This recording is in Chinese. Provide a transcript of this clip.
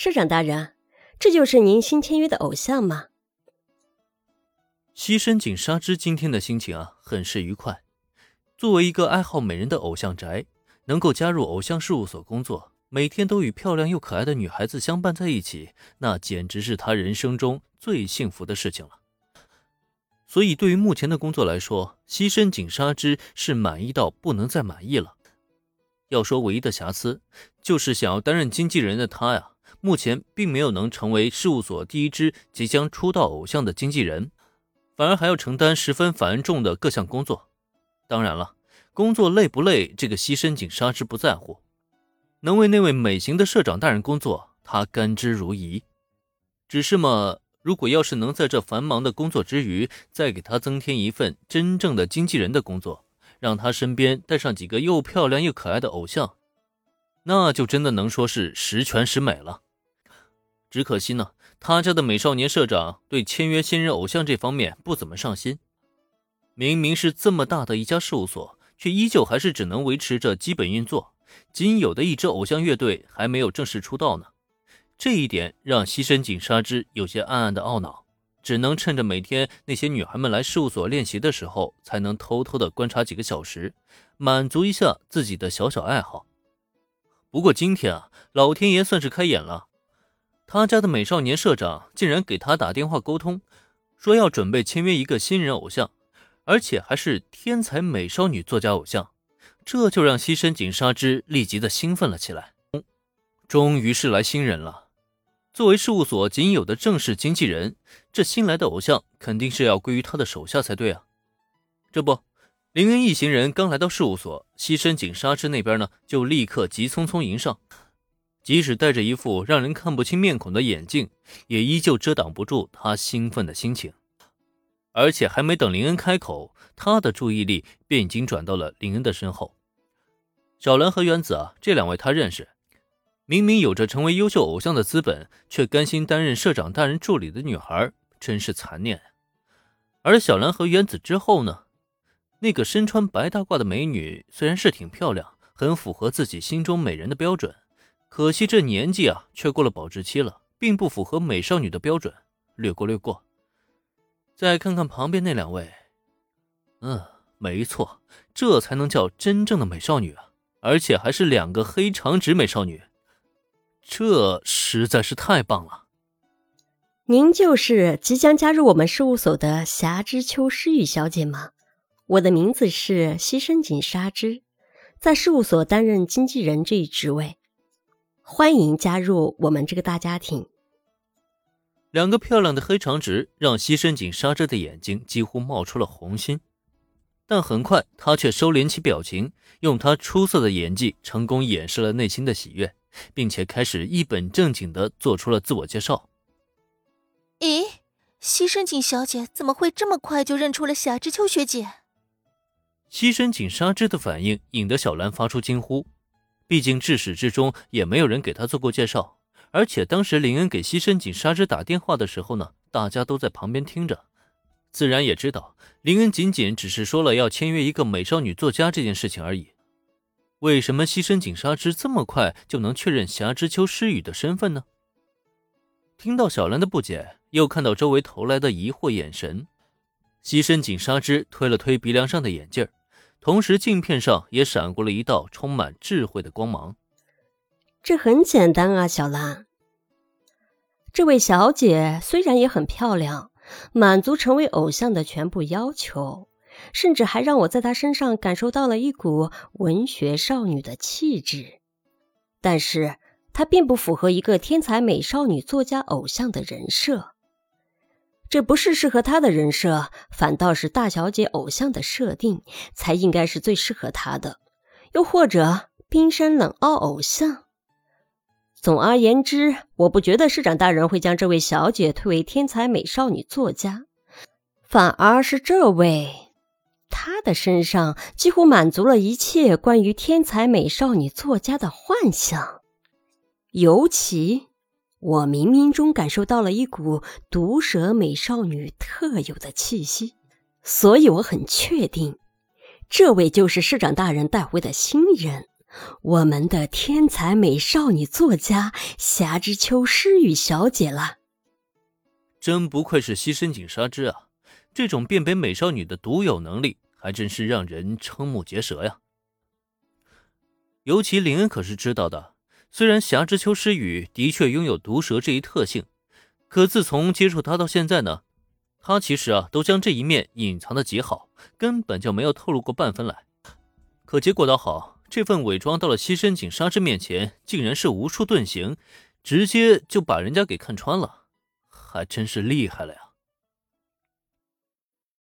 社长大人，这就是您新签约的偶像吗？西深井纱织今天的心情啊，很是愉快。作为一个爱好美人的偶像宅，能够加入偶像事务所工作，每天都与漂亮又可爱的女孩子相伴在一起，那简直是他人生中最幸福的事情了。所以，对于目前的工作来说，西深井纱织是满意到不能再满意了。要说唯一的瑕疵，就是想要担任经纪人的他呀，目前并没有能成为事务所第一支即将出道偶像的经纪人。反而还要承担十分繁重的各项工作，当然了，工作累不累，这个西深井纱织不在乎，能为那位美型的社长大人工作，他甘之如饴。只是嘛，如果要是能在这繁忙的工作之余，再给他增添一份真正的经纪人的工作，让他身边带上几个又漂亮又可爱的偶像，那就真的能说是十全十美了。只可惜呢。他家的美少年社长对签约新人偶像这方面不怎么上心。明明是这么大的一家事务所，却依旧还是只能维持着基本运作，仅有的一支偶像乐队还没有正式出道呢。这一点让西深井纱织有些暗暗的懊恼，只能趁着每天那些女孩们来事务所练习的时候，才能偷偷的观察几个小时，满足一下自己的小小爱好。不过今天啊，老天爷算是开眼了。他家的美少年社长竟然给他打电话沟通，说要准备签约一个新人偶像，而且还是天才美少女作家偶像，这就让西深井纱织立即的兴奋了起来。终于是来新人了，作为事务所仅有的正式经纪人，这新来的偶像肯定是要归于他的手下才对啊。这不，林恩一行人刚来到事务所，西深井纱织那边呢就立刻急匆匆迎上。即使戴着一副让人看不清面孔的眼镜，也依旧遮挡不住他兴奋的心情。而且还没等林恩开口，他的注意力便已经转到了林恩的身后。小兰和原子啊，这两位他认识。明明有着成为优秀偶像的资本，却甘心担任社长大人助理的女孩，真是残念。而小兰和原子之后呢？那个身穿白大褂的美女虽然是挺漂亮，很符合自己心中美人的标准。可惜这年纪啊，却过了保质期了，并不符合美少女的标准。略过，略过。再看看旁边那两位，嗯，没错，这才能叫真正的美少女啊！而且还是两个黑长直美少女，这实在是太棒了。您就是即将加入我们事务所的霞之秋诗雨小姐吗？我的名字是西深井纱织，在事务所担任经纪人这一职位。欢迎加入我们这个大家庭。两个漂亮的黑长直让西深井纱织的眼睛几乎冒出了红心，但很快他却收敛起表情，用他出色的演技成功掩饰了内心的喜悦，并且开始一本正经的做出了自我介绍。咦，西深井小姐怎么会这么快就认出了霞之秋学姐？西深井纱织的反应引得小兰发出惊呼。毕竟至始至终也没有人给她做过介绍，而且当时林恩给西深井纱织打电话的时候呢，大家都在旁边听着，自然也知道林恩仅仅只是说了要签约一个美少女作家这件事情而已。为什么西深井纱织这么快就能确认霞之秋诗雨的身份呢？听到小兰的不解，又看到周围投来的疑惑眼神，西深井纱织推了推鼻梁上的眼镜儿。同时，镜片上也闪过了一道充满智慧的光芒。这很简单啊，小兰。这位小姐虽然也很漂亮，满足成为偶像的全部要求，甚至还让我在她身上感受到了一股文学少女的气质，但是她并不符合一个天才美少女作家偶像的人设。这不是适合她的人设，反倒是大小姐偶像的设定才应该是最适合她的，又或者冰山冷傲偶像。总而言之，我不觉得市长大人会将这位小姐推为天才美少女作家，反而是这位，她的身上几乎满足了一切关于天才美少女作家的幻想，尤其。我冥冥中感受到了一股毒舌美少女特有的气息，所以我很确定，这位就是市长大人带回的新人，我们的天才美少女作家霞之秋诗雨小姐了。真不愧是西深井纱织啊！这种辨别美少女的独有能力，还真是让人瞠目结舌呀。尤其林恩可是知道的，虽然霞之秋诗雨的确拥有毒蛇这一特性，可自从接触她到现在呢，她其实啊都将这一面隐藏的极好，根本就没有透露过半分来。可结果倒好。这份伪装到了西深井沙织面前，竟然是无处遁形，直接就把人家给看穿了，还真是厉害了呀！